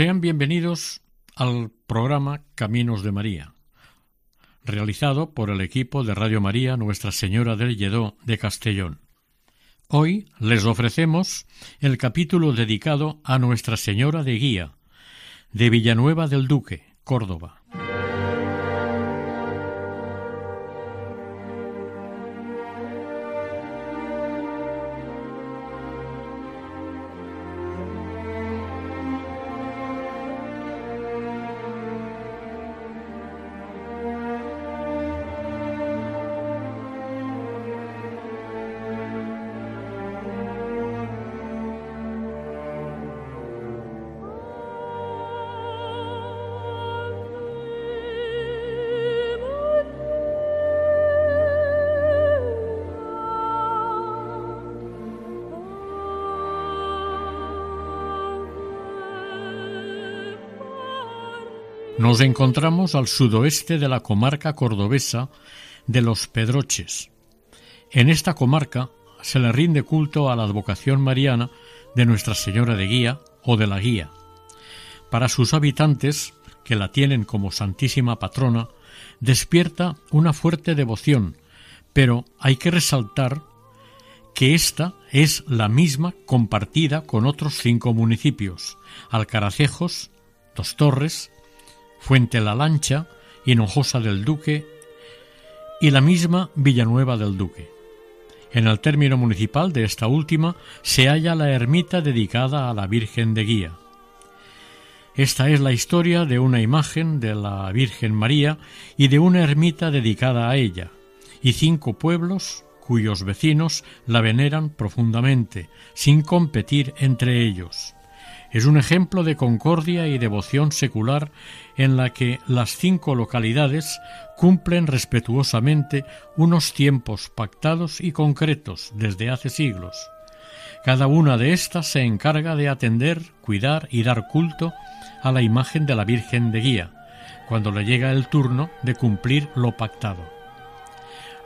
Sean bienvenidos al programa Caminos de María, realizado por el equipo de Radio María Nuestra Señora del Lledó de Castellón. Hoy les ofrecemos el capítulo dedicado a Nuestra Señora de Guía, de Villanueva del Duque, Córdoba. Nos encontramos al sudoeste de la comarca cordobesa de los Pedroches. En esta comarca se le rinde culto a la advocación mariana de Nuestra Señora de Guía o de la Guía. Para sus habitantes, que la tienen como santísima patrona, despierta una fuerte devoción, pero hay que resaltar que esta es la misma compartida con otros cinco municipios, Alcaracejos, Dos Torres, Fuente la Lancha, Hinojosa del Duque y la misma Villanueva del Duque. En el término municipal de esta última se halla la ermita dedicada a la Virgen de Guía. Esta es la historia de una imagen de la Virgen María y de una ermita dedicada a ella, y cinco pueblos cuyos vecinos la veneran profundamente, sin competir entre ellos. Es un ejemplo de concordia y devoción secular en la que las cinco localidades cumplen respetuosamente unos tiempos pactados y concretos desde hace siglos. Cada una de éstas se encarga de atender, cuidar y dar culto a la imagen de la Virgen de Guía, cuando le llega el turno de cumplir lo pactado.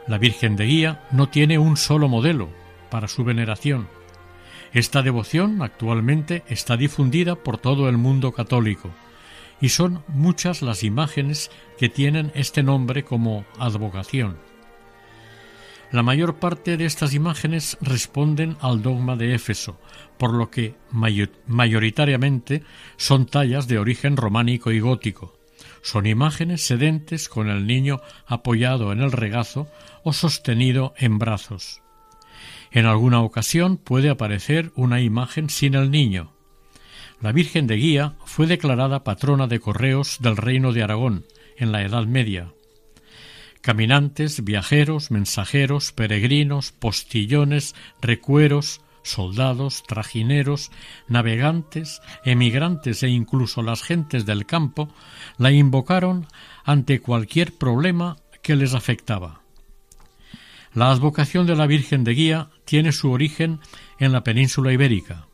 La Virgen de Guía no tiene un solo modelo para su veneración, esta devoción actualmente está difundida por todo el mundo católico y son muchas las imágenes que tienen este nombre como advocación. La mayor parte de estas imágenes responden al dogma de Éfeso, por lo que mayoritariamente son tallas de origen románico y gótico. Son imágenes sedentes con el niño apoyado en el regazo o sostenido en brazos. En alguna ocasión puede aparecer una imagen sin el niño. La Virgen de Guía fue declarada patrona de correos del Reino de Aragón en la Edad Media. Caminantes, viajeros, mensajeros, peregrinos, postillones, recueros, soldados, trajineros, navegantes, emigrantes e incluso las gentes del campo la invocaron ante cualquier problema que les afectaba. La advocación de la Virgen de Guía tiene su origen en la península ibérica.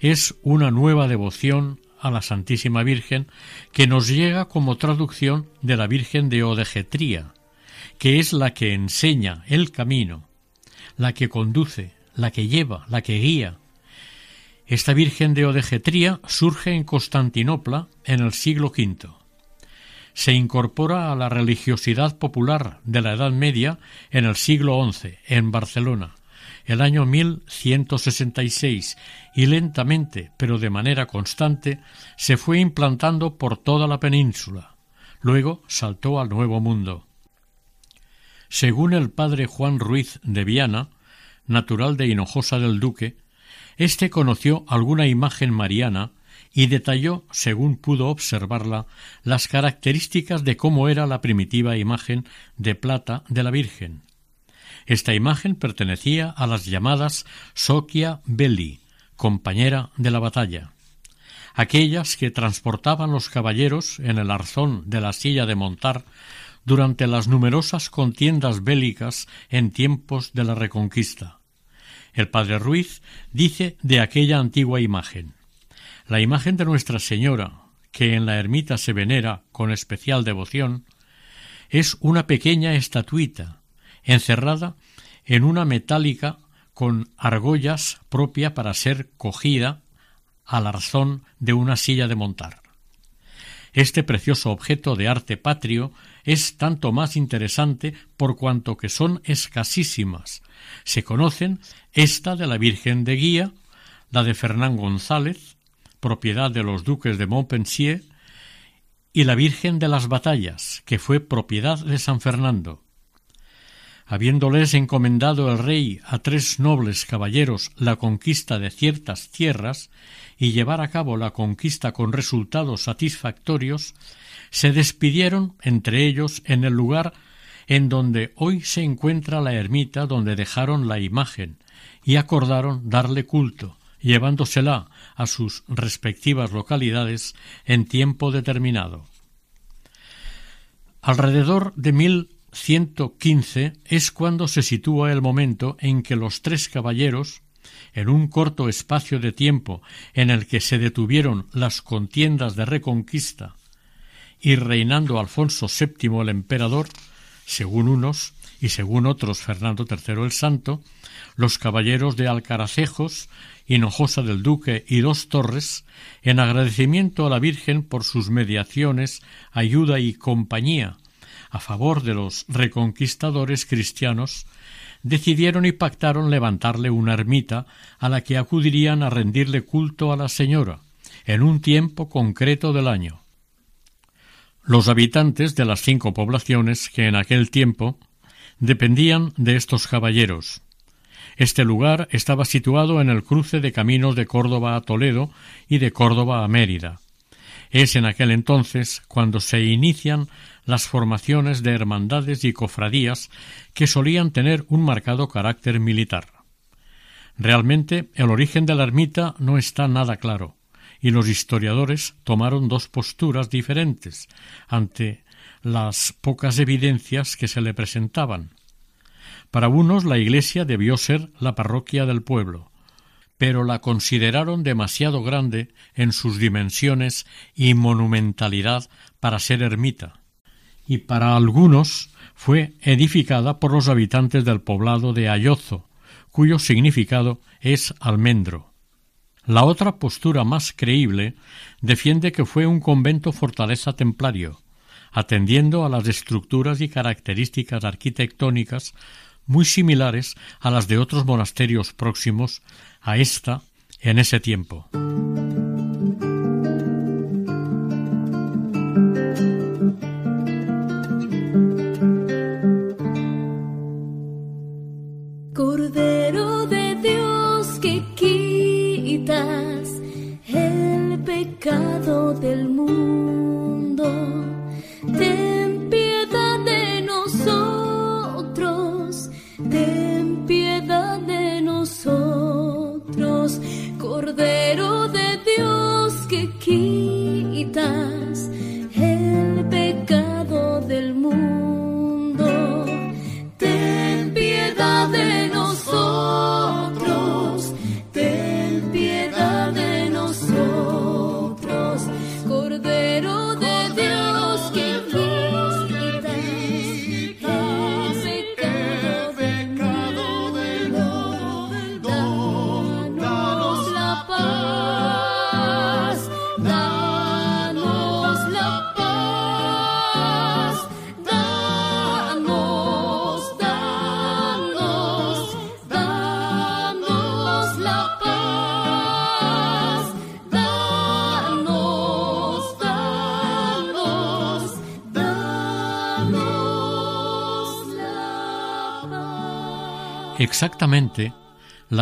Es una nueva devoción a la Santísima Virgen que nos llega como traducción de la Virgen de Odegetría, que es la que enseña el camino, la que conduce, la que lleva, la que guía. Esta Virgen de Odegetría surge en Constantinopla en el siglo V se incorpora a la religiosidad popular de la Edad Media en el siglo XI, en Barcelona, el año 1166, y lentamente, pero de manera constante, se fue implantando por toda la península. Luego saltó al Nuevo Mundo. Según el padre Juan Ruiz de Viana, natural de Hinojosa del Duque, éste conoció alguna imagen mariana y detalló, según pudo observarla, las características de cómo era la primitiva imagen de plata de la Virgen. Esta imagen pertenecía a las llamadas Socia Belli, compañera de la batalla, aquellas que transportaban los caballeros en el arzón de la silla de montar durante las numerosas contiendas bélicas en tiempos de la Reconquista. El padre Ruiz dice de aquella antigua imagen La imagen de Nuestra Señora, que en la ermita se venera con especial devoción, es una pequeña estatuita, encerrada en una metálica con argollas propia para ser cogida al arzón de una silla de montar. Este precioso objeto de arte patrio es tanto más interesante por cuanto que son escasísimas. Se conocen esta de la Virgen de Guía, la de Fernán González, propiedad de los duques de Montpensier, y la Virgen de las Batallas, que fue propiedad de San Fernando. Habiéndoles encomendado el rey a tres nobles caballeros la conquista de ciertas tierras y llevar a cabo la conquista con resultados satisfactorios, se despidieron entre ellos en el lugar en donde hoy se encuentra la ermita donde dejaron la imagen y acordaron darle culto, llevándosela a sus respectivas localidades en tiempo determinado. Alrededor de 1115 es cuando se sitúa el momento en que los tres caballeros, en un corto espacio de tiempo en el que se detuvieron las contiendas de reconquista, y reinando Alfonso VII el emperador, según unos y según otros Fernando III el Santo, los caballeros de Alcaracejos, Hinojosa del Duque y Dos Torres, en agradecimiento a la Virgen por sus mediaciones, ayuda y compañía a favor de los reconquistadores cristianos, decidieron y pactaron levantarle una ermita a la que acudirían a rendirle culto a la Señora, en un tiempo concreto del año. Los habitantes de las cinco poblaciones que en aquel tiempo dependían de estos caballeros. Este lugar estaba situado en el cruce de caminos de Córdoba a Toledo y de Córdoba a Mérida. Es en aquel entonces cuando se inician las formaciones de hermandades y cofradías que solían tener un marcado carácter militar. Realmente el origen de la ermita no está nada claro y los historiadores tomaron dos posturas diferentes ante las pocas evidencias que se le presentaban. Para unos la iglesia debió ser la parroquia del pueblo, pero la consideraron demasiado grande en sus dimensiones y monumentalidad para ser ermita, y para algunos fue edificada por los habitantes del poblado de Ayozo, cuyo significado es almendro. La otra postura más creíble defiende que fue un convento fortaleza templario, atendiendo a las estructuras y características arquitectónicas muy similares a las de otros monasterios próximos a esta en ese tiempo. Del mundo.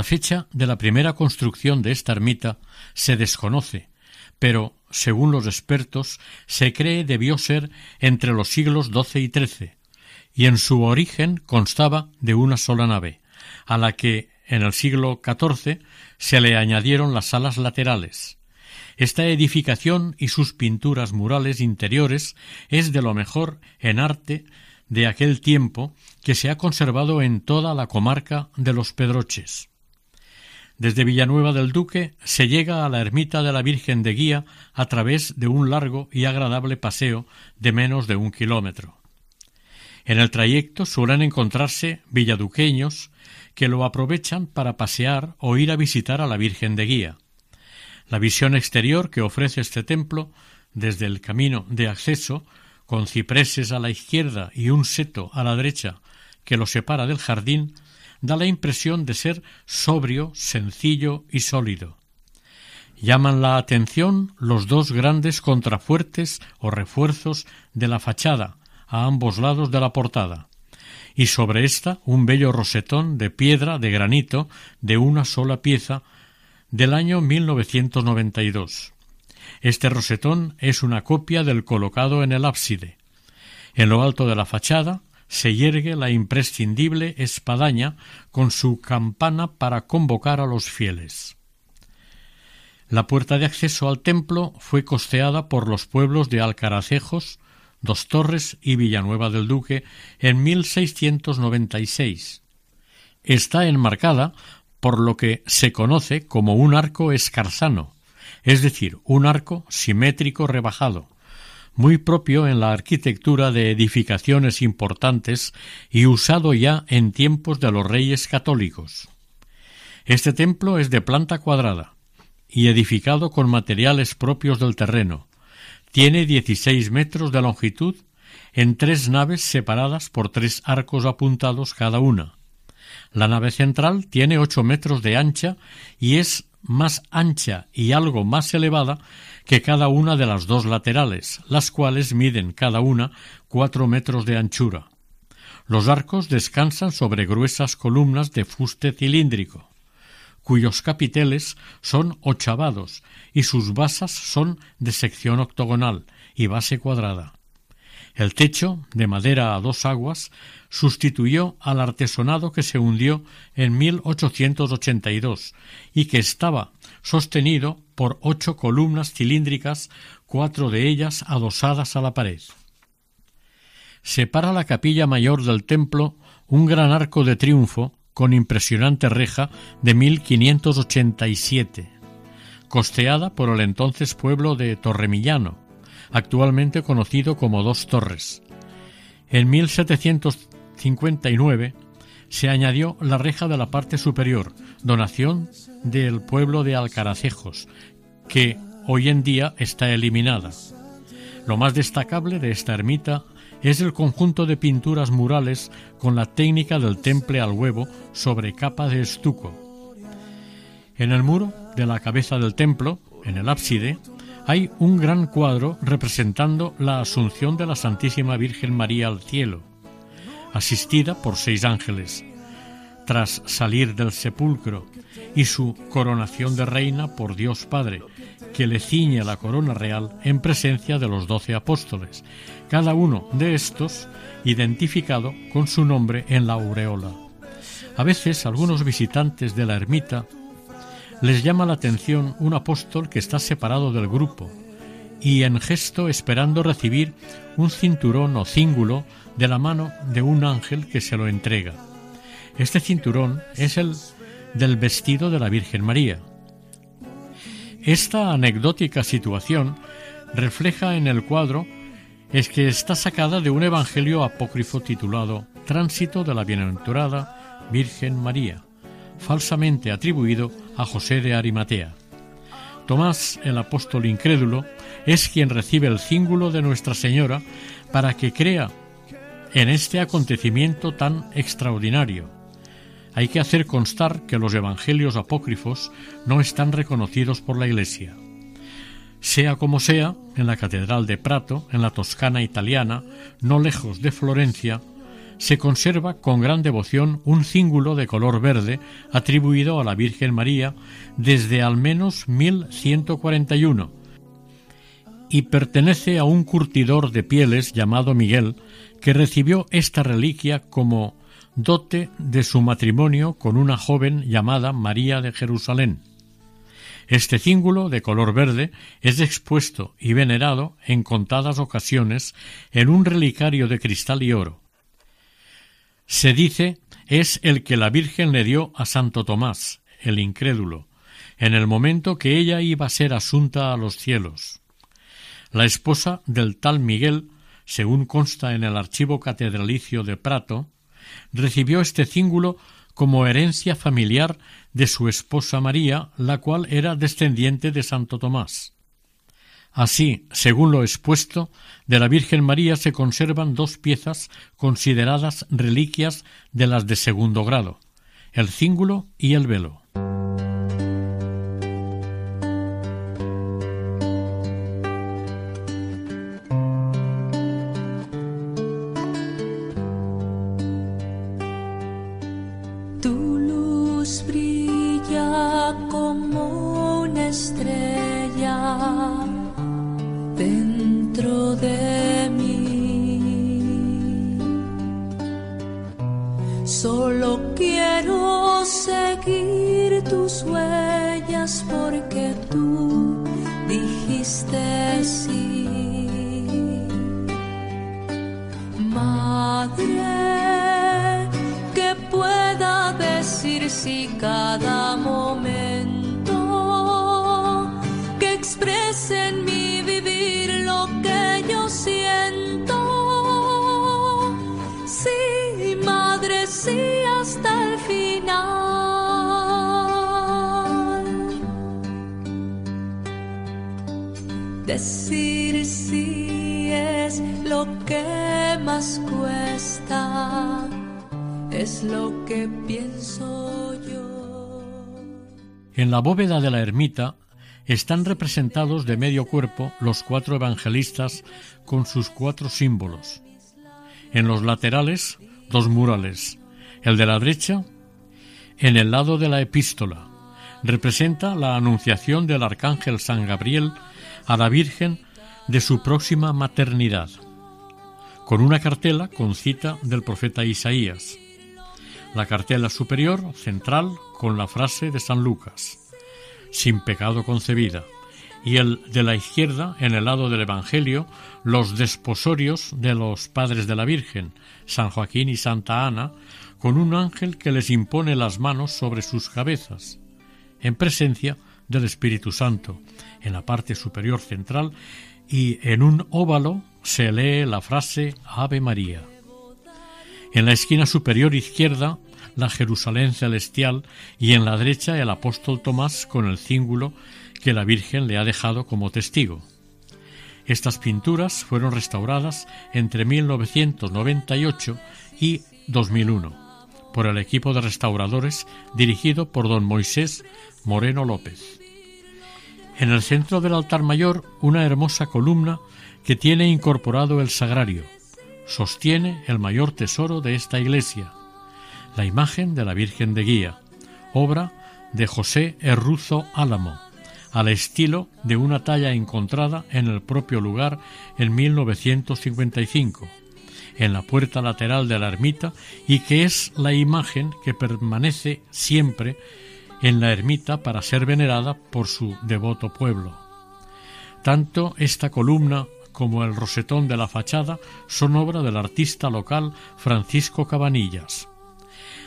Fecha de la primera construcción de esta ermita se desconoce, pero, según los expertos, se cree debió ser entre los siglos XII y XIII, y en su origen constaba de una sola nave, a la que en el siglo XIV se le añadieron las salas laterales. Esta edificación y sus pinturas murales interiores es de lo mejor en arte de aquel tiempo que se ha conservado en toda la comarca de los Pedroches. Desde Villanueva del Duque se llega a la ermita de la Virgen de Guía a través de un largo y agradable paseo de menos de un kilómetro. En el trayecto suelen encontrarse villaduqueños que lo aprovechan para pasear o ir a visitar a la Virgen de Guía. La visión exterior que ofrece este templo desde el camino de acceso, con cipreses a la izquierda y un seto a la derecha que lo separa del jardín, da la impresión de ser sobrio, sencillo y sólido. Llaman la atención los dos grandes contrafuertes o refuerzos de la fachada a ambos lados de la portada, y sobre ésta un bello rosetón de piedra de granito de una sola pieza del año 1992. Este rosetón es una copia del colocado en el ábside. En lo alto de la fachada se yergue la imprescindible espadaña con su campana para convocar a los fieles. La puerta de acceso al templo fue costeada por los pueblos de Alcaracejos, Dos Torres y Villanueva del Duque en 1696. Está enmarcada por lo que se conoce como un arco escarzano, es decir, un arco simétrico rebajado, muy propio en la arquitectura de edificaciones importantes y usado ya en tiempos de los reyes católicos. Este templo es de planta cuadrada y edificado con materiales propios del terreno, tiene 16 metros de longitud en tres naves separadas por tres arcos apuntados cada una. La nave central tiene ocho metros de ancha y es más ancha y algo más elevada que cada una de las dos laterales, las cuales miden cada una cuatro metros de anchura. Los arcos descansan sobre gruesas columnas de fuste cilíndrico cuyos capiteles son ochavados y sus basas son de sección octogonal y base cuadrada. El techo, de madera a dos aguas, sustituyó al artesonado que se hundió en 1882 y que estaba sostenido por ocho columnas cilíndricas, cuatro de ellas adosadas a la pared. Separa la capilla mayor del templo un gran arco de triunfo con impresionante reja de 1587, costeada por el entonces pueblo de Torremillano, actualmente conocido como Dos Torres. En 1759 se añadió la reja de la parte superior, donación del pueblo de Alcaracejos, que hoy en día está eliminada. Lo más destacable de esta ermita es el conjunto de pinturas murales con la técnica del temple al huevo sobre capa de estuco. En el muro de la cabeza del templo, en el ábside, hay un gran cuadro representando la Asunción de la Santísima Virgen María al cielo, asistida por seis ángeles, tras salir del sepulcro, y su coronación de reina por Dios Padre, que le ciñe la corona real en presencia de los doce apóstoles, cada uno de estos identificado con su nombre en la aureola. A veces algunos visitantes de la ermita les llama la atención un apóstol que está separado del grupo y en gesto esperando recibir un cinturón o cíngulo de la mano de un ángel que se lo entrega. Este cinturón es el del vestido de la Virgen María, esta anecdótica situación refleja en el cuadro es que está sacada de un evangelio apócrifo titulado Tránsito de la Bienaventurada Virgen María, falsamente atribuido a José de Arimatea. Tomás, el apóstol incrédulo, es quien recibe el cíngulo de Nuestra Señora para que crea en este acontecimiento tan extraordinario hay que hacer constar que los evangelios apócrifos no están reconocidos por la Iglesia. Sea como sea, en la Catedral de Prato, en la Toscana italiana, no lejos de Florencia, se conserva con gran devoción un cíngulo de color verde atribuido a la Virgen María desde al menos 1141 y pertenece a un curtidor de pieles llamado Miguel que recibió esta reliquia como dote de su matrimonio con una joven llamada María de Jerusalén. Este cíngulo de color verde es expuesto y venerado en contadas ocasiones en un relicario de cristal y oro. Se dice es el que la Virgen le dio a Santo Tomás, el incrédulo, en el momento que ella iba a ser asunta a los cielos. La esposa del tal Miguel, según consta en el archivo catedralicio de Prato, recibió este cíngulo como herencia familiar de su esposa María, la cual era descendiente de Santo Tomás. Así, según lo expuesto, de la Virgen María se conservan dos piezas consideradas reliquias de las de segundo grado, el cíngulo y el velo. De la ermita están representados de medio cuerpo los cuatro evangelistas con sus cuatro símbolos. En los laterales, dos murales. El de la derecha, en el lado de la epístola, representa la anunciación del arcángel San Gabriel a la Virgen de su próxima maternidad, con una cartela con cita del profeta Isaías. La cartela superior, central, con la frase de San Lucas, sin pecado concebida, y el de la izquierda, en el lado del Evangelio, los desposorios de los padres de la Virgen, San Joaquín y Santa Ana, con un ángel que les impone las manos sobre sus cabezas, en presencia del Espíritu Santo, en la parte superior central, y en un óvalo se lee la frase Ave María. En la esquina superior izquierda, la Jerusalén celestial y en la derecha el apóstol Tomás con el cíngulo que la Virgen le ha dejado como testigo. Estas pinturas fueron restauradas entre 1998 y 2001 por el equipo de restauradores dirigido por don Moisés Moreno López. En el centro del altar mayor una hermosa columna que tiene incorporado el sagrario. Sostiene el mayor tesoro de esta iglesia, la imagen de la Virgen de Guía, obra de José Herruzo Álamo, al estilo de una talla encontrada en el propio lugar en 1955, en la puerta lateral de la ermita y que es la imagen que permanece siempre en la ermita para ser venerada por su devoto pueblo. Tanto esta columna como el rosetón de la fachada son obra del artista local Francisco Cabanillas.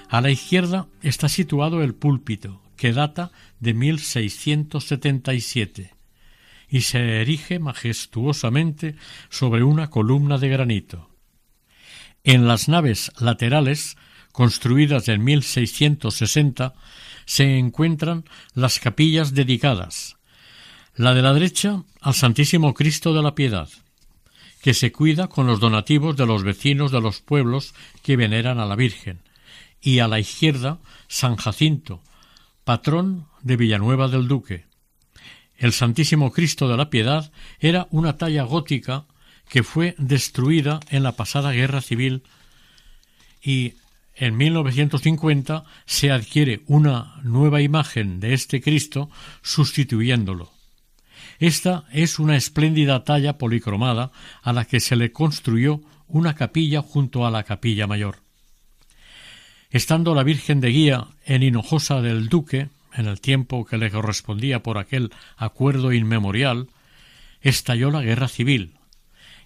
A la izquierda está situado el púlpito, que data de 1677 y se erige majestuosamente sobre una columna de granito. En las naves laterales, construidas en 1660, se encuentran las capillas dedicadas. La de la derecha al Santísimo Cristo de la Piedad, que se cuida con los donativos de los vecinos de los pueblos que veneran a la Virgen, y a la izquierda San Jacinto, patrón de Villanueva del Duque. El Santísimo Cristo de la Piedad era una talla gótica que fue destruida en la pasada guerra civil y en 1950 se adquiere una nueva imagen de este Cristo sustituyéndolo. Esta es una espléndida talla policromada a la que se le construyó una capilla junto a la capilla mayor. Estando la Virgen de Guía en Hinojosa del Duque, en el tiempo que le correspondía por aquel acuerdo inmemorial, estalló la guerra civil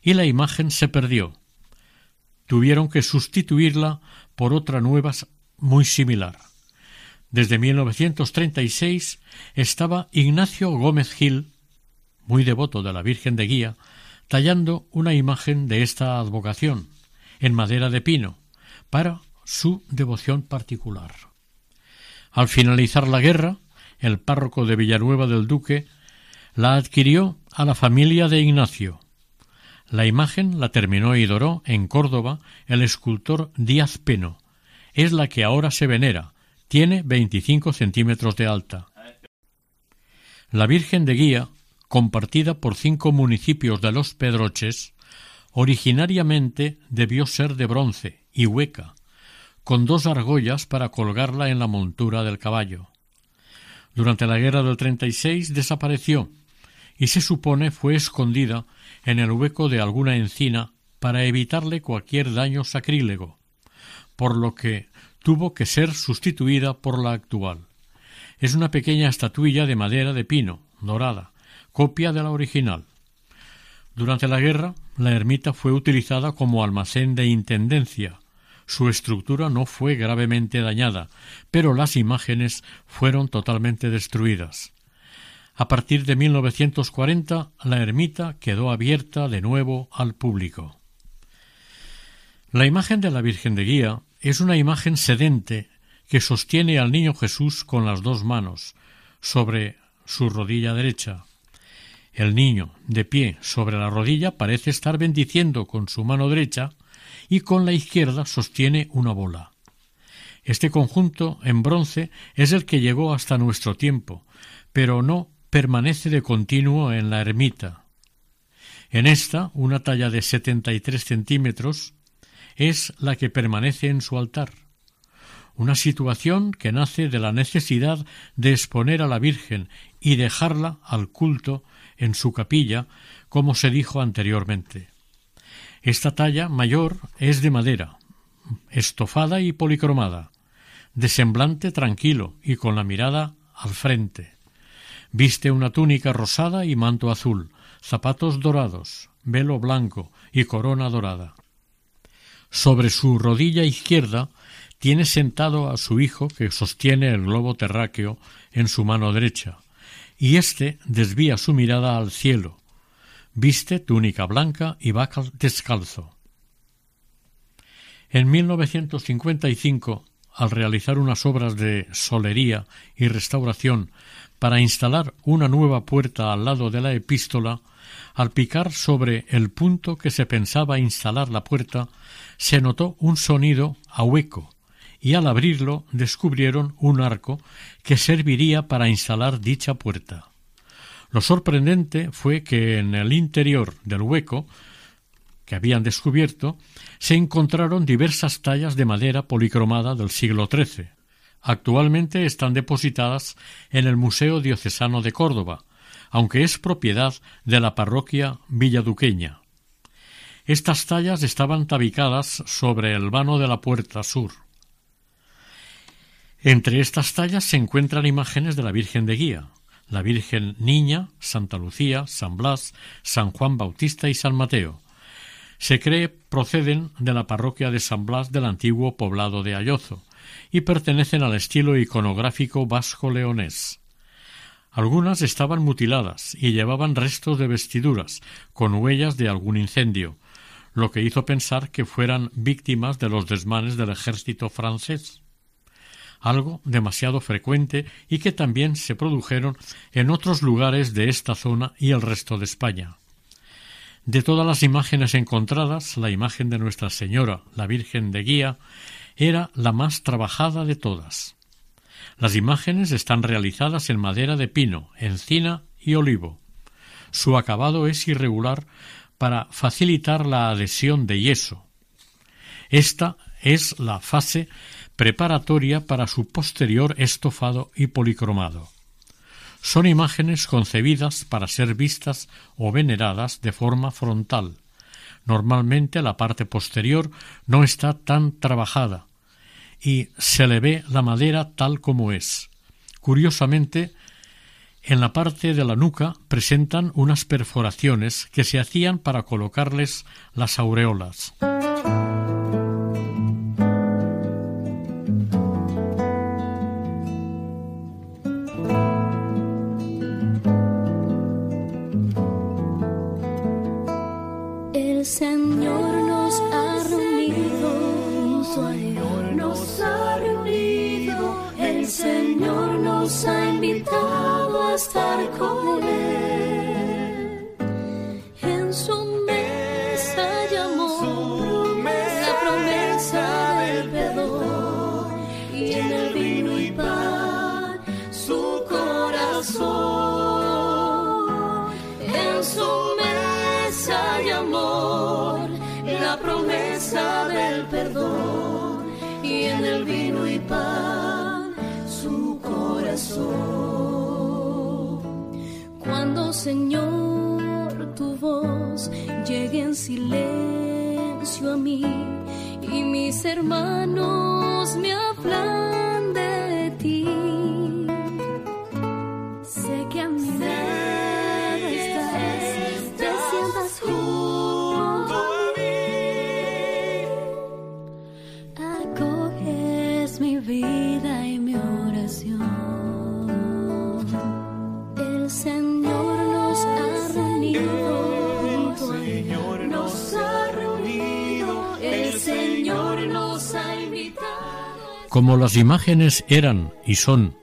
y la imagen se perdió. Tuvieron que sustituirla por otra nueva muy similar. Desde 1936 estaba Ignacio Gómez Gil, muy devoto de la Virgen de Guía, tallando una imagen de esta advocación, en madera de pino, para su devoción particular. Al finalizar la guerra, el párroco de Villanueva del Duque la adquirió a la familia de Ignacio. La imagen la terminó y doró en Córdoba el escultor Díaz Peno. Es la que ahora se venera. Tiene 25 centímetros de alta. La Virgen de Guía, compartida por cinco municipios de los Pedroches, originariamente debió ser de bronce y hueca, con dos argollas para colgarla en la montura del caballo. Durante la guerra del 36 desapareció y se supone fue escondida en el hueco de alguna encina para evitarle cualquier daño sacrílego, por lo que tuvo que ser sustituida por la actual. Es una pequeña estatuilla de madera de pino, dorada, copia de la original. Durante la guerra, la ermita fue utilizada como almacén de intendencia, su estructura no fue gravemente dañada, pero las imágenes fueron totalmente destruidas. A partir de 1940, la ermita quedó abierta de nuevo al público. La imagen de la Virgen de Guía es una imagen sedente que sostiene al niño Jesús con las dos manos sobre su rodilla derecha. El niño, de pie sobre la rodilla, parece estar bendiciendo con su mano derecha y con la izquierda sostiene una bola. Este conjunto en bronce es el que llegó hasta nuestro tiempo, pero no permanece de continuo en la ermita. En esta, una talla de setenta y tres centímetros es la que permanece en su altar, una situación que nace de la necesidad de exponer a la Virgen y dejarla al culto en su capilla, como se dijo anteriormente. Esta talla mayor es de madera, estofada y policromada, de semblante tranquilo y con la mirada al frente. Viste una túnica rosada y manto azul, zapatos dorados, velo blanco y corona dorada. Sobre su rodilla izquierda tiene sentado a su hijo que sostiene el globo terráqueo en su mano derecha, y éste desvía su mirada al cielo, Viste túnica blanca y va descalzo. En 1955, al realizar unas obras de solería y restauración para instalar una nueva puerta al lado de la epístola, al picar sobre el punto que se pensaba instalar la puerta, se notó un sonido a hueco, y al abrirlo descubrieron un arco que serviría para instalar dicha puerta. Lo sorprendente fue que en el interior del hueco que habían descubierto se encontraron diversas tallas de madera policromada del siglo XIII. Actualmente están depositadas en el Museo Diocesano de Córdoba, aunque es propiedad de la parroquia villaduqueña. Estas tallas estaban tabicadas sobre el vano de la puerta sur. Entre estas tallas se encuentran imágenes de la Virgen de Guía, la Virgen Niña, Santa Lucía, San Blas, San Juan Bautista y San Mateo. Se cree proceden de la parroquia de San Blas del antiguo poblado de Ayozo y pertenecen al estilo iconográfico vasco-leonés. Algunas estaban mutiladas y llevaban restos de vestiduras, con huellas de algún incendio, lo que hizo pensar que fueran víctimas de los desmanes del ejército francés algo demasiado frecuente y que también se produjeron en otros lugares de esta zona y el resto de España. De todas las imágenes encontradas, la imagen de Nuestra Señora, la Virgen de Guía, era la más trabajada de todas. Las imágenes están realizadas en madera de pino, encina y olivo. Su acabado es irregular para facilitar la adhesión de yeso. Esta es la fase preparatoria para su posterior estofado y policromado. son imágenes concebidas para ser vistas o veneradas de forma frontal. Normalmente la parte posterior no está tan trabajada y se le ve la madera tal como es. Curiosamente, en la parte de la nuca presentan unas perforaciones que se hacían para colocarles las aureolas. Nos ha invitado a estar con Él. En su mesa llamó la promesa del perdón y en el vino y pan su corazón. En su mesa amor, la promesa del Cuando Señor tu voz llegue en silencio a mí y mis hermanos me hablan Como las imágenes eran y son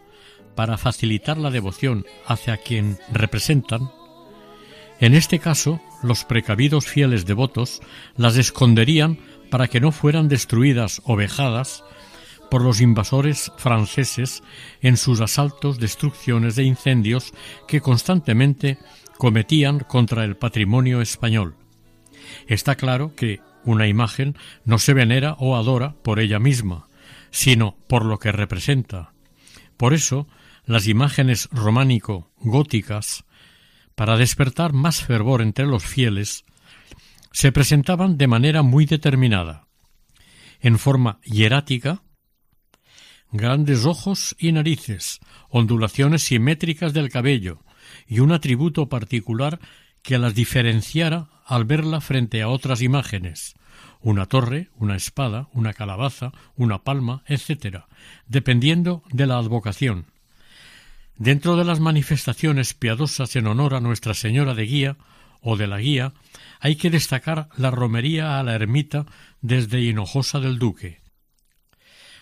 para facilitar la devoción hacia quien representan, en este caso los precavidos fieles devotos las esconderían para que no fueran destruidas o vejadas por los invasores franceses en sus asaltos, destrucciones e incendios que constantemente cometían contra el patrimonio español. Está claro que una imagen no se venera o adora por ella misma, sino por lo que representa. Por eso, las imágenes románico-góticas, para despertar más fervor entre los fieles, se presentaban de manera muy determinada, en forma hierática, grandes ojos y narices, ondulaciones simétricas del cabello y un atributo particular que las diferenciara al verla frente a otras imágenes, una torre, una espada, una calabaza, una palma, etc., dependiendo de la advocación. Dentro de las manifestaciones piadosas en honor a Nuestra Señora de Guía o de la Guía, hay que destacar la romería a la ermita desde Hinojosa del Duque.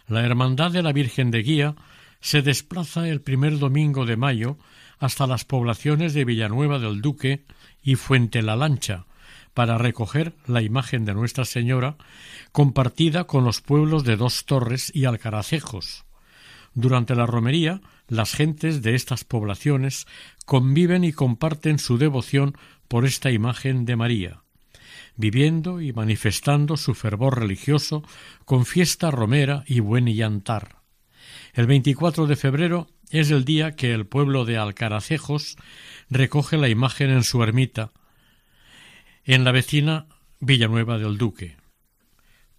La Hermandad de la Virgen de Guía se desplaza el primer domingo de mayo hasta las poblaciones de Villanueva del Duque y Fuente la Lancha, para recoger la imagen de Nuestra Señora compartida con los pueblos de Dos Torres y Alcaracejos. Durante la romería, las gentes de estas poblaciones conviven y comparten su devoción por esta imagen de María, viviendo y manifestando su fervor religioso con fiesta romera y buen llantar. El 24 de febrero es el día que el pueblo de Alcaracejos recoge la imagen en su ermita, en la vecina Villanueva del Duque.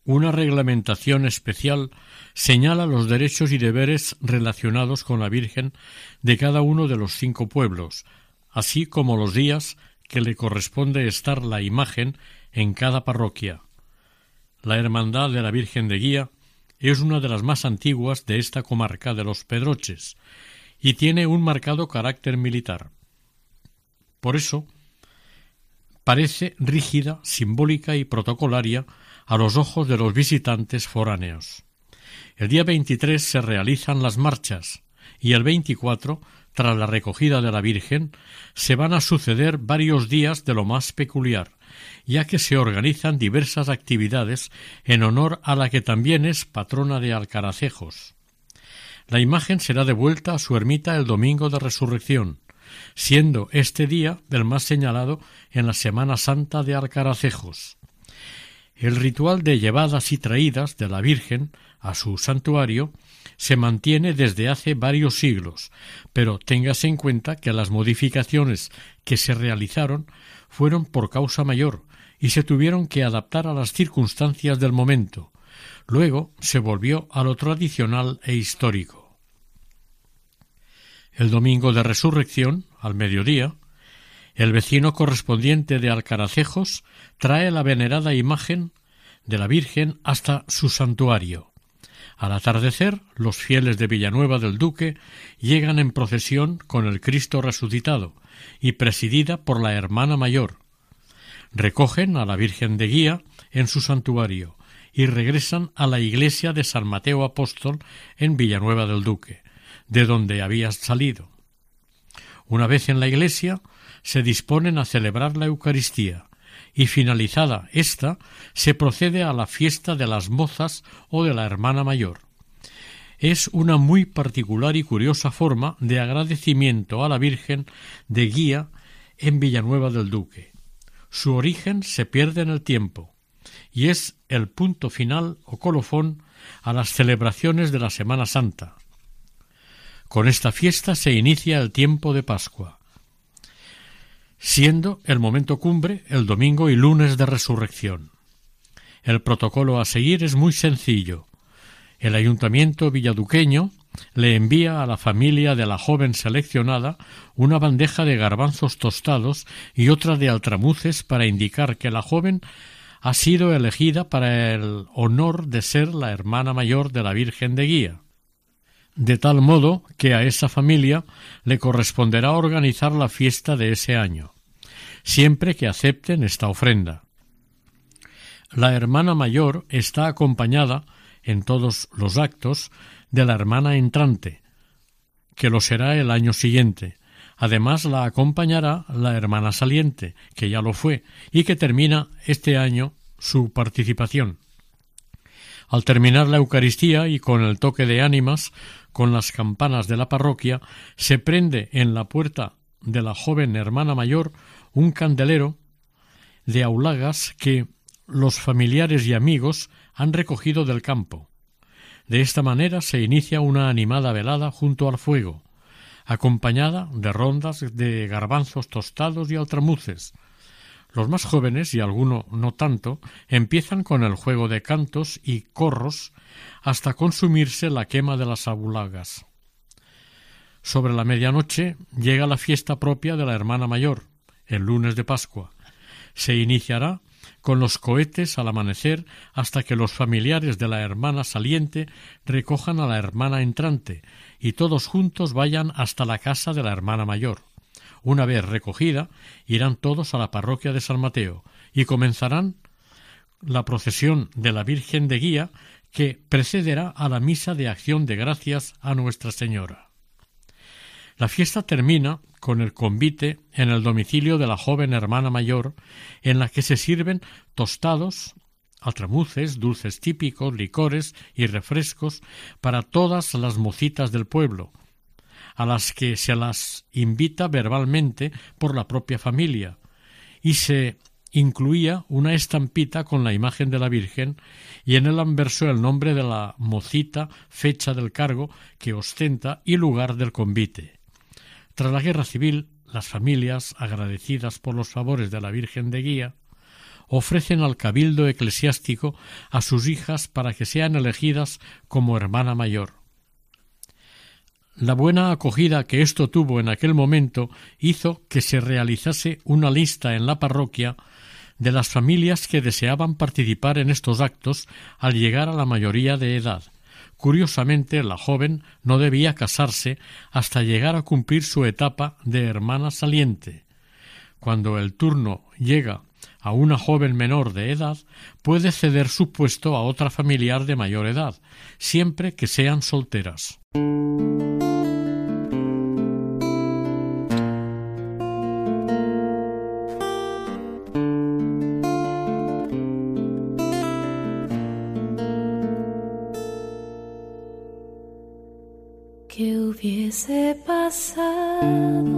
Una reglamentación especial señala los derechos y deberes relacionados con la Virgen de cada uno de los cinco pueblos, así como los días que le corresponde estar la imagen en cada parroquia. La Hermandad de la Virgen de Guía es una de las más antiguas de esta comarca de los Pedroches y tiene un marcado carácter militar. Por eso, parece rígida, simbólica y protocolaria a los ojos de los visitantes foráneos. El día 23 se realizan las marchas y el 24, tras la recogida de la Virgen, se van a suceder varios días de lo más peculiar, ya que se organizan diversas actividades en honor a la que también es patrona de Alcaracejos. La imagen será devuelta a su ermita el domingo de resurrección, siendo este día el más señalado en la Semana Santa de Alcaracejos. El ritual de llevadas y traídas de la Virgen a su santuario se mantiene desde hace varios siglos, pero téngase en cuenta que las modificaciones que se realizaron fueron por causa mayor y se tuvieron que adaptar a las circunstancias del momento. Luego se volvió a lo tradicional e histórico. El domingo de resurrección, al mediodía, el vecino correspondiente de Alcaracejos trae la venerada imagen de la Virgen hasta su santuario. Al atardecer, los fieles de Villanueva del Duque llegan en procesión con el Cristo resucitado y presidida por la hermana mayor. Recogen a la Virgen de Guía en su santuario y regresan a la iglesia de San Mateo Apóstol en Villanueva del Duque, de donde había salido. Una vez en la iglesia, se disponen a celebrar la Eucaristía y finalizada ésta se procede a la fiesta de las mozas o de la hermana mayor. Es una muy particular y curiosa forma de agradecimiento a la Virgen de guía en Villanueva del Duque. Su origen se pierde en el tiempo y es el punto final o colofón a las celebraciones de la Semana Santa. Con esta fiesta se inicia el tiempo de Pascua siendo el momento cumbre el domingo y lunes de resurrección. El protocolo a seguir es muy sencillo. El ayuntamiento villaduqueño le envía a la familia de la joven seleccionada una bandeja de garbanzos tostados y otra de altramuces para indicar que la joven ha sido elegida para el honor de ser la hermana mayor de la Virgen de Guía de tal modo que a esa familia le corresponderá organizar la fiesta de ese año, siempre que acepten esta ofrenda. La hermana mayor está acompañada en todos los actos de la hermana entrante, que lo será el año siguiente. Además la acompañará la hermana saliente, que ya lo fue, y que termina este año su participación. Al terminar la Eucaristía y con el toque de ánimas, con las campanas de la parroquia, se prende en la puerta de la joven hermana mayor un candelero de aulagas que los familiares y amigos han recogido del campo. De esta manera se inicia una animada velada junto al fuego, acompañada de rondas de garbanzos tostados y altramuces, los más jóvenes, y alguno no tanto, empiezan con el juego de cantos y corros hasta consumirse la quema de las abulagas. Sobre la medianoche llega la fiesta propia de la hermana mayor, el lunes de Pascua. Se iniciará con los cohetes al amanecer hasta que los familiares de la hermana saliente recojan a la hermana entrante y todos juntos vayan hasta la casa de la hermana mayor. Una vez recogida, irán todos a la parroquia de San Mateo y comenzarán la procesión de la Virgen de Guía que precederá a la misa de acción de gracias a Nuestra Señora. La fiesta termina con el convite en el domicilio de la joven hermana mayor, en la que se sirven tostados, altramuces, dulces típicos, licores y refrescos para todas las mocitas del pueblo, a las que se las invita verbalmente por la propia familia, y se incluía una estampita con la imagen de la Virgen y en el anverso el nombre de la mocita, fecha del cargo que ostenta y lugar del convite. Tras la guerra civil, las familias, agradecidas por los favores de la Virgen de Guía, ofrecen al cabildo eclesiástico a sus hijas para que sean elegidas como hermana mayor. La buena acogida que esto tuvo en aquel momento hizo que se realizase una lista en la parroquia de las familias que deseaban participar en estos actos al llegar a la mayoría de edad. Curiosamente, la joven no debía casarse hasta llegar a cumplir su etapa de hermana saliente. Cuando el turno llega a una joven menor de edad, puede ceder su puesto a otra familiar de mayor edad, siempre que sean solteras. Hubiese pasado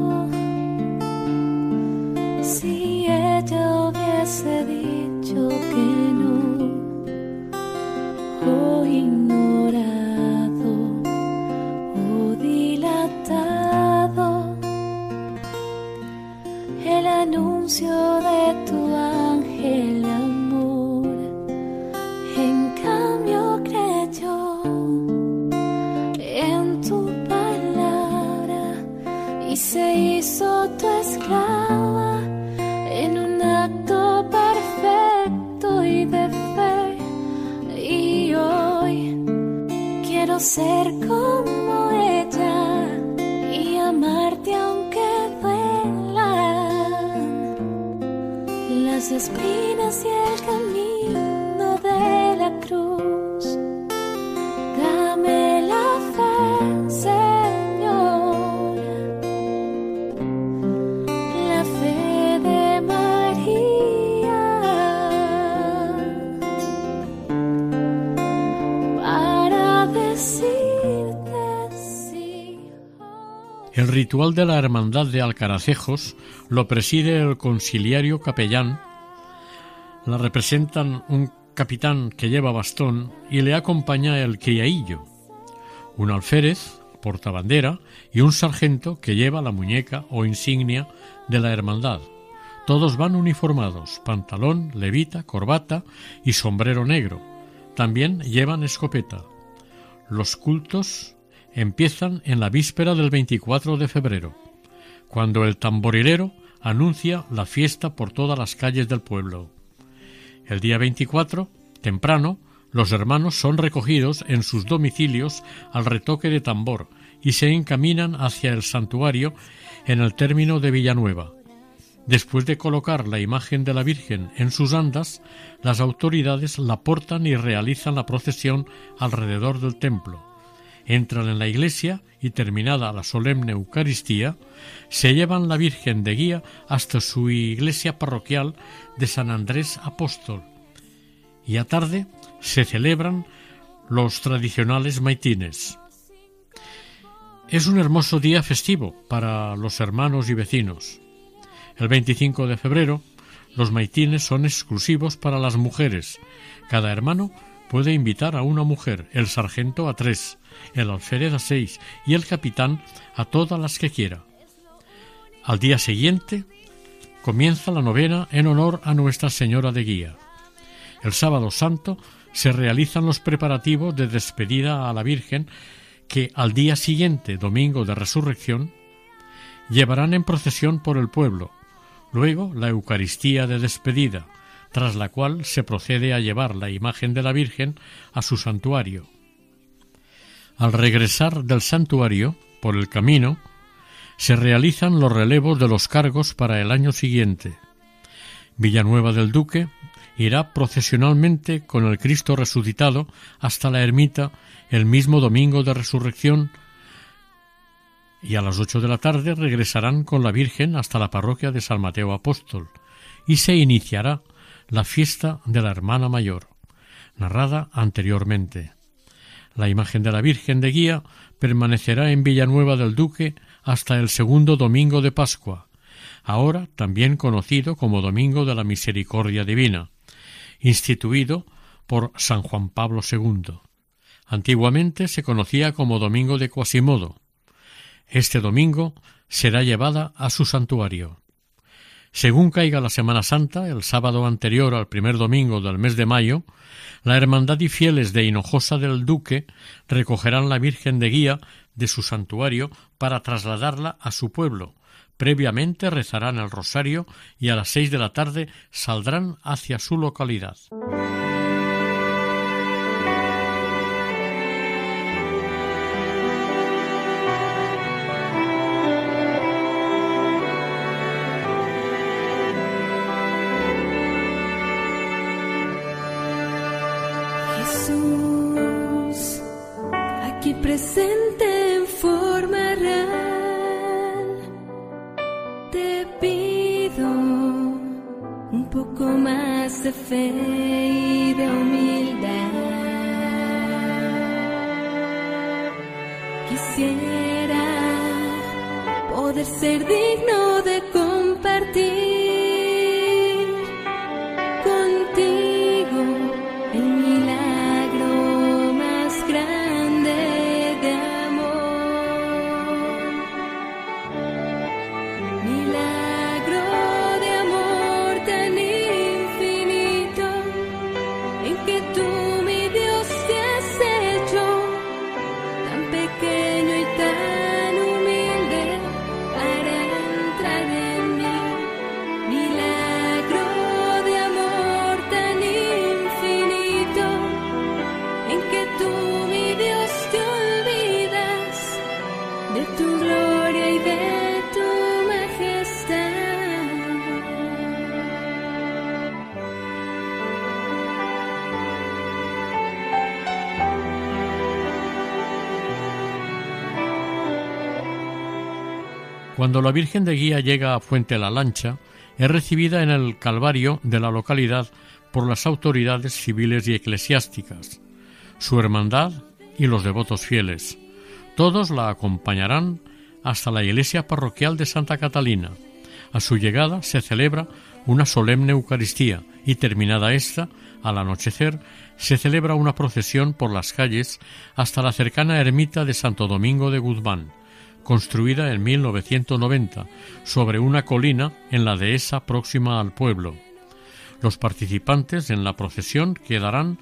ritual de la Hermandad de Alcaracejos lo preside el conciliario capellán. La representan un capitán que lleva bastón y le acompaña el criaillo, un alférez, portabandera y un sargento que lleva la muñeca o insignia de la hermandad. Todos van uniformados, pantalón, levita, corbata y sombrero negro. También llevan escopeta. Los cultos empiezan en la víspera del 24 de febrero, cuando el tamborilero anuncia la fiesta por todas las calles del pueblo. El día 24, temprano, los hermanos son recogidos en sus domicilios al retoque de tambor y se encaminan hacia el santuario en el término de Villanueva. Después de colocar la imagen de la Virgen en sus andas, las autoridades la portan y realizan la procesión alrededor del templo. Entran en la iglesia y terminada la solemne Eucaristía, se llevan la Virgen de guía hasta su iglesia parroquial de San Andrés Apóstol. Y a tarde se celebran los tradicionales maitines. Es un hermoso día festivo para los hermanos y vecinos. El 25 de febrero, los maitines son exclusivos para las mujeres. Cada hermano puede invitar a una mujer, el sargento a tres, el alférez a seis y el capitán a todas las que quiera. Al día siguiente comienza la novena en honor a Nuestra Señora de Guía. El sábado santo se realizan los preparativos de despedida a la Virgen que al día siguiente, domingo de resurrección, llevarán en procesión por el pueblo, luego la Eucaristía de despedida, tras la cual se procede a llevar la imagen de la Virgen a su santuario. Al regresar del santuario, por el camino, se realizan los relevos de los cargos para el año siguiente. Villanueva del Duque irá procesionalmente con el Cristo resucitado hasta la ermita el mismo domingo de resurrección y a las ocho de la tarde regresarán con la Virgen hasta la parroquia de San Mateo Apóstol y se iniciará la fiesta de la hermana mayor, narrada anteriormente. La imagen de la Virgen de Guía permanecerá en Villanueva del Duque hasta el segundo domingo de Pascua, ahora también conocido como Domingo de la Misericordia Divina, instituido por San Juan Pablo II. Antiguamente se conocía como Domingo de Quasimodo. Este domingo será llevada a su santuario. Según caiga la Semana Santa, el sábado anterior al primer domingo del mes de mayo, la Hermandad y fieles de Hinojosa del Duque recogerán la Virgen de Guía de su santuario para trasladarla a su pueblo. Previamente rezarán el rosario y a las seis de la tarde saldrán hacia su localidad. Presente en forma real, te pido un poco más de fe y de humildad. Quisiera poder ser digno Cuando la Virgen de Guía llega a Fuente la Lancha, es recibida en el Calvario de la localidad por las autoridades civiles y eclesiásticas, su hermandad y los devotos fieles. Todos la acompañarán hasta la iglesia parroquial de Santa Catalina. A su llegada se celebra una solemne Eucaristía y terminada esta, al anochecer, se celebra una procesión por las calles hasta la cercana ermita de Santo Domingo de Guzmán, construida en 1990 sobre una colina en la dehesa próxima al pueblo. Los participantes en la procesión quedarán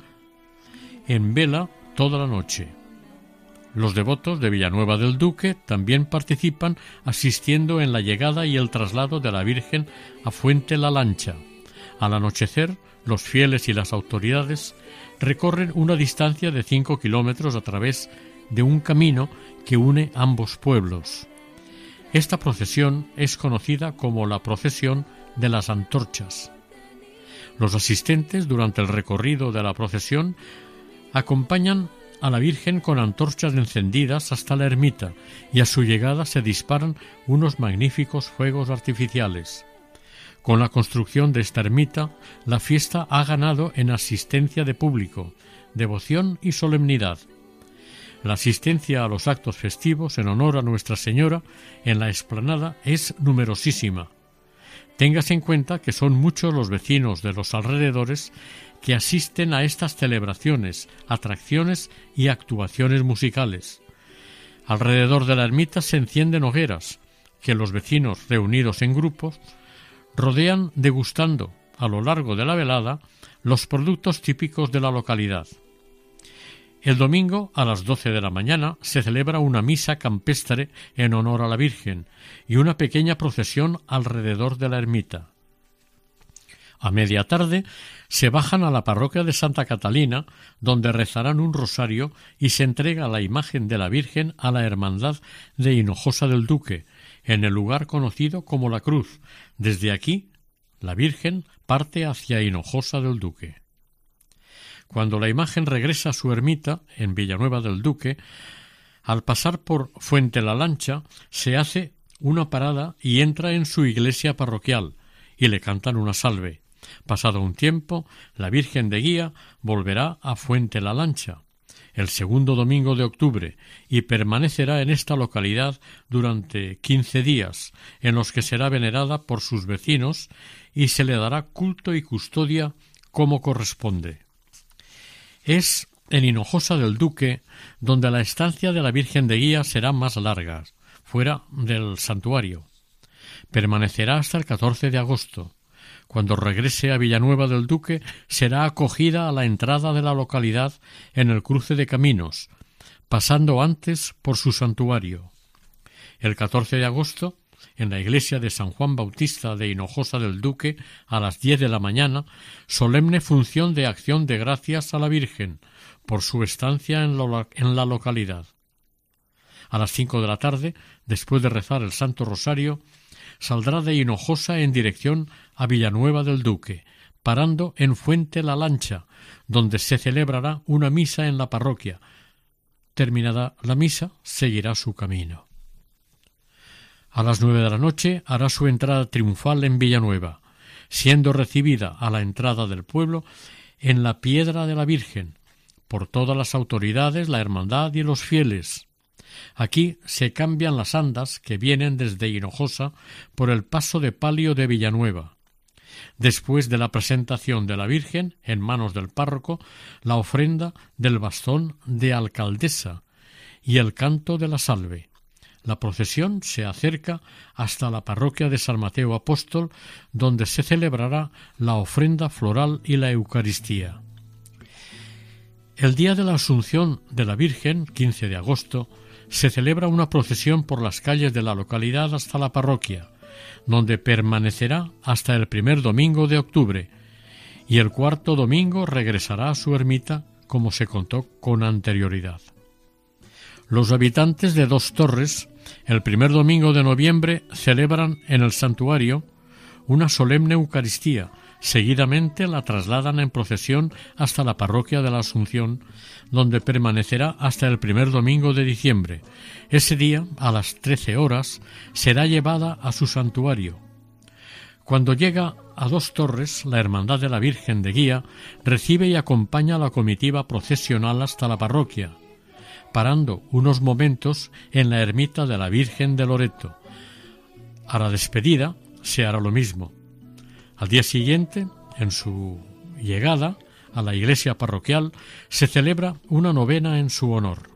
en vela toda la noche. Los devotos de Villanueva del Duque también participan asistiendo en la llegada y el traslado de la Virgen a Fuente la Lancha. Al anochecer, los fieles y las autoridades recorren una distancia de cinco kilómetros a través de un camino que une ambos pueblos. Esta procesión es conocida como la procesión de las antorchas. Los asistentes durante el recorrido de la procesión acompañan a la Virgen con antorchas encendidas hasta la ermita y a su llegada se disparan unos magníficos fuegos artificiales. Con la construcción de esta ermita, la fiesta ha ganado en asistencia de público, devoción y solemnidad. La asistencia a los actos festivos en honor a Nuestra Señora en la explanada es numerosísima. Téngase en cuenta que son muchos los vecinos de los alrededores que asisten a estas celebraciones, atracciones y actuaciones musicales. Alrededor de la ermita se encienden hogueras, que los vecinos, reunidos en grupos, rodean degustando, a lo largo de la velada, los productos típicos de la localidad. El domingo, a las doce de la mañana, se celebra una misa campestre en honor a la Virgen y una pequeña procesión alrededor de la ermita. A media tarde se bajan a la parroquia de Santa Catalina, donde rezarán un rosario y se entrega la imagen de la Virgen a la Hermandad de Hinojosa del Duque, en el lugar conocido como la Cruz. Desde aquí, la Virgen parte hacia Hinojosa del Duque. Cuando la imagen regresa a su ermita, en Villanueva del Duque, al pasar por Fuente la Lancha, se hace una parada y entra en su iglesia parroquial, y le cantan una salve. Pasado un tiempo, la Virgen de Guía volverá a Fuente la Lancha, el segundo domingo de octubre, y permanecerá en esta localidad durante quince días, en los que será venerada por sus vecinos y se le dará culto y custodia como corresponde. Es en Hinojosa del Duque donde la estancia de la Virgen de Guía será más larga, fuera del santuario. Permanecerá hasta el 14 de agosto. Cuando regrese a Villanueva del Duque, será acogida a la entrada de la localidad en el cruce de caminos, pasando antes por su santuario. El 14 de agosto, en la iglesia de San Juan Bautista de Hinojosa del Duque, a las diez de la mañana, solemne función de acción de gracias a la Virgen por su estancia en, en la localidad. A las cinco de la tarde, después de rezar el Santo Rosario, saldrá de Hinojosa en dirección a Villanueva del Duque, parando en Fuente la Lancha, donde se celebrará una misa en la parroquia. Terminada la misa, seguirá su camino. A las nueve de la noche hará su entrada triunfal en Villanueva, siendo recibida a la entrada del pueblo en la piedra de la Virgen, por todas las autoridades, la hermandad y los fieles. Aquí se cambian las andas que vienen desde Hinojosa por el paso de palio de Villanueva. Después de la presentación de la Virgen en manos del párroco, la ofrenda del bastón de alcaldesa y el canto de la salve. La procesión se acerca hasta la parroquia de San Mateo Apóstol, donde se celebrará la ofrenda floral y la Eucaristía. El día de la Asunción de la Virgen, 15 de agosto, se celebra una procesión por las calles de la localidad hasta la parroquia, donde permanecerá hasta el primer domingo de octubre, y el cuarto domingo regresará a su ermita como se contó con anterioridad. Los habitantes de Dos Torres, el primer domingo de noviembre, celebran en el santuario una solemne Eucaristía, Seguidamente la trasladan en procesión hasta la parroquia de la Asunción, donde permanecerá hasta el primer domingo de diciembre. Ese día, a las trece horas, será llevada a su santuario. Cuando llega a Dos Torres, la Hermandad de la Virgen de Guía recibe y acompaña a la comitiva procesional hasta la parroquia, parando unos momentos en la ermita de la Virgen de Loreto. A la despedida se hará lo mismo. Al día siguiente, en su llegada a la iglesia parroquial, se celebra una novena en su honor.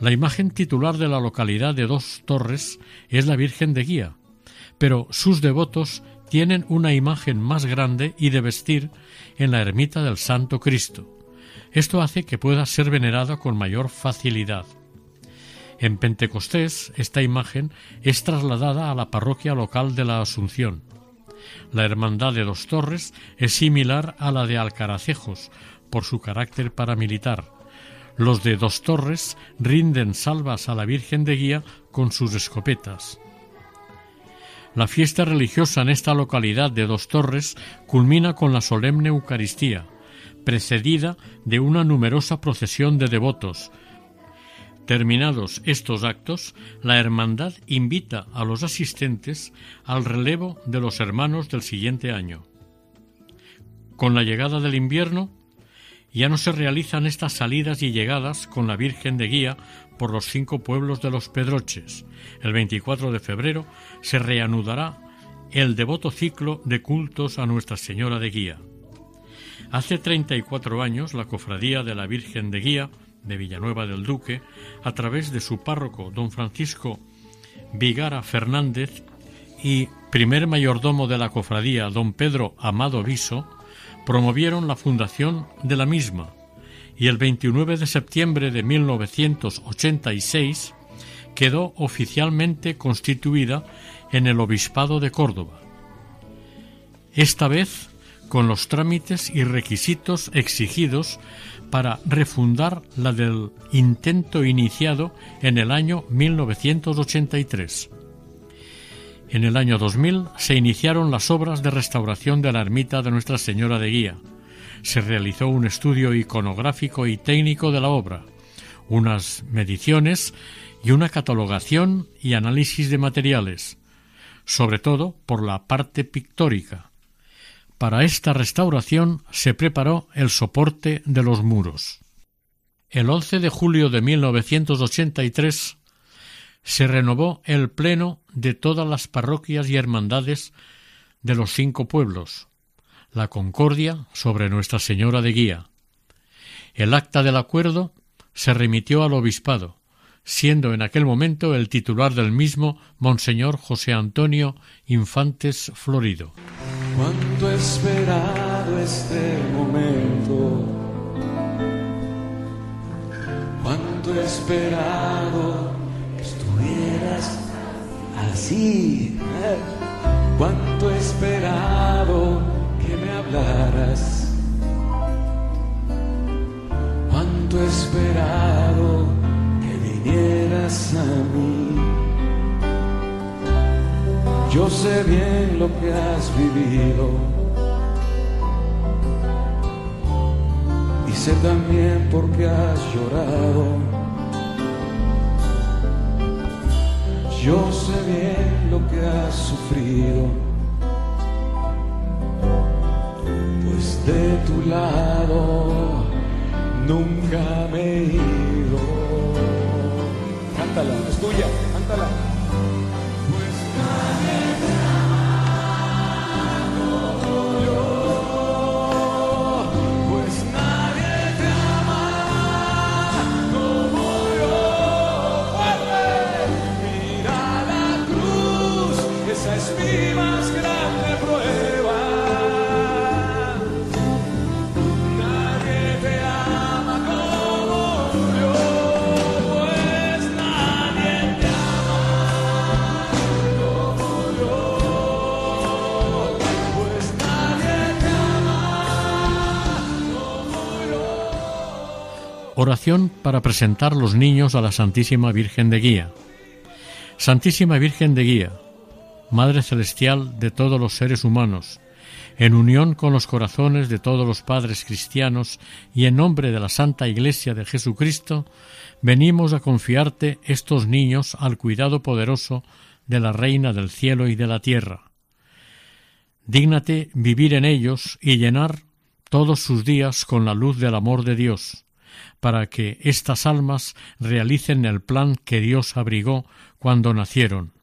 La imagen titular de la localidad de Dos Torres es la Virgen de Guía, pero sus devotos tienen una imagen más grande y de vestir en la ermita del Santo Cristo. Esto hace que pueda ser venerada con mayor facilidad. En Pentecostés, esta imagen es trasladada a la parroquia local de la Asunción. La Hermandad de Dos Torres es similar a la de Alcaracejos por su carácter paramilitar. Los de Dos Torres rinden salvas a la Virgen de Guía con sus escopetas. La fiesta religiosa en esta localidad de Dos Torres culmina con la solemne Eucaristía, precedida de una numerosa procesión de devotos, Terminados estos actos, la hermandad invita a los asistentes al relevo de los hermanos del siguiente año. Con la llegada del invierno, ya no se realizan estas salidas y llegadas con la Virgen de Guía por los cinco pueblos de los Pedroches. El 24 de febrero se reanudará el devoto ciclo de cultos a Nuestra Señora de Guía. Hace 34 años la Cofradía de la Virgen de Guía de Villanueva del Duque, a través de su párroco don Francisco Vigara Fernández y primer mayordomo de la cofradía don Pedro Amado Viso, promovieron la fundación de la misma y el 29 de septiembre de 1986 quedó oficialmente constituida en el Obispado de Córdoba. Esta vez con los trámites y requisitos exigidos para refundar la del intento iniciado en el año 1983. En el año 2000 se iniciaron las obras de restauración de la ermita de Nuestra Señora de Guía. Se realizó un estudio iconográfico y técnico de la obra, unas mediciones y una catalogación y análisis de materiales, sobre todo por la parte pictórica para esta restauración se preparó el soporte de los muros. El 11 de julio de 1983 se renovó el pleno de todas las parroquias y hermandades de los cinco pueblos, la concordia sobre Nuestra Señora de Guía. El acta del acuerdo se remitió al obispado, siendo en aquel momento el titular del mismo Monseñor José Antonio Infantes Florido. Cuánto he esperado este momento, cuánto he esperado que estuvieras así, cuánto he esperado que me hablaras, cuánto he esperado vinieras a mí. Yo sé bien lo que has vivido y sé también por qué has llorado. Yo sé bien lo que has sufrido, pues de tu lado nunca me he ido cántala, es tuya, cántala. Pues es mi más grande prueba. Nadie te ama como yo, pues nadie te ama como yo, pues nadie te ama como yo. Oración para presentar los niños a la Santísima Virgen de Guía. Santísima Virgen de Guía, Madre Celestial de todos los seres humanos, en unión con los corazones de todos los padres cristianos y en nombre de la Santa Iglesia de Jesucristo, venimos a confiarte estos niños al cuidado poderoso de la Reina del cielo y de la tierra. Dígnate vivir en ellos y llenar todos sus días con la luz del amor de Dios, para que estas almas realicen el plan que Dios abrigó cuando nacieron.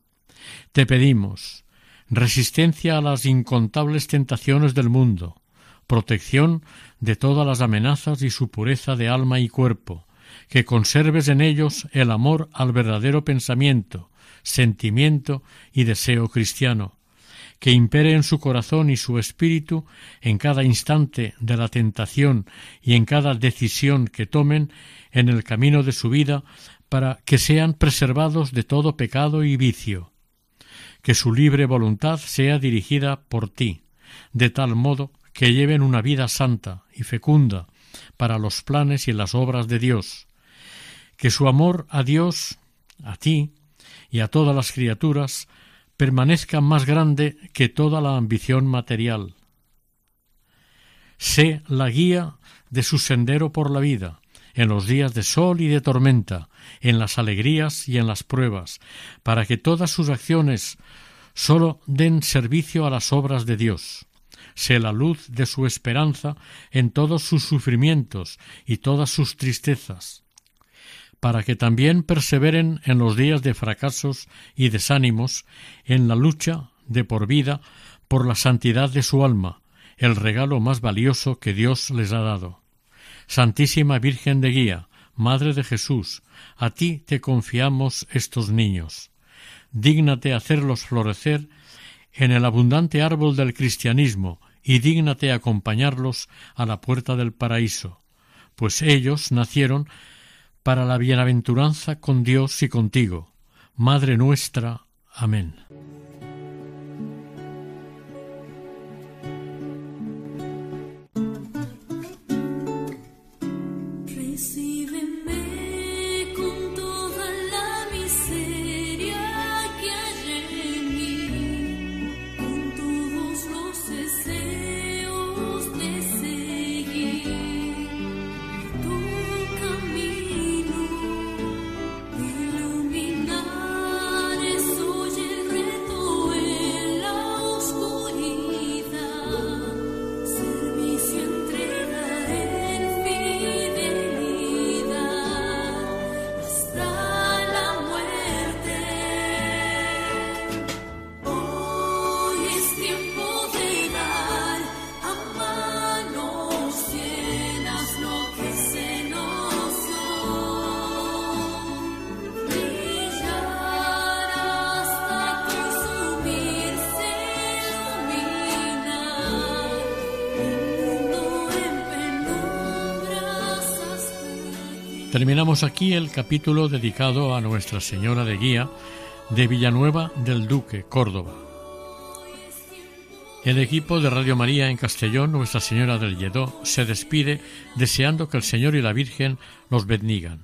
Te pedimos, resistencia a las incontables tentaciones del mundo, protección de todas las amenazas y su pureza de alma y cuerpo, que conserves en ellos el amor al verdadero pensamiento, sentimiento y deseo cristiano, que impere en su corazón y su espíritu en cada instante de la tentación y en cada decisión que tomen en el camino de su vida para que sean preservados de todo pecado y vicio, que su libre voluntad sea dirigida por ti, de tal modo que lleven una vida santa y fecunda para los planes y las obras de Dios, que su amor a Dios, a ti y a todas las criaturas permanezca más grande que toda la ambición material. Sé la guía de su sendero por la vida, en los días de sol y de tormenta, en las alegrías y en las pruebas, para que todas sus acciones sólo den servicio a las obras de Dios. Sé la luz de su esperanza en todos sus sufrimientos y todas sus tristezas, para que también perseveren en los días de fracasos y desánimos en la lucha de por vida por la santidad de su alma, el regalo más valioso que Dios les ha dado. Santísima Virgen de Guía, Madre de Jesús, a ti te confiamos estos niños. Dígnate hacerlos florecer en el abundante árbol del cristianismo y dígnate acompañarlos a la puerta del paraíso, pues ellos nacieron para la bienaventuranza con Dios y contigo. Madre nuestra. Amén. Terminamos aquí el capítulo dedicado a Nuestra Señora de Guía de Villanueva del Duque, Córdoba. El equipo de Radio María en Castellón, Nuestra Señora del Lledó, se despide deseando que el Señor y la Virgen los bendigan.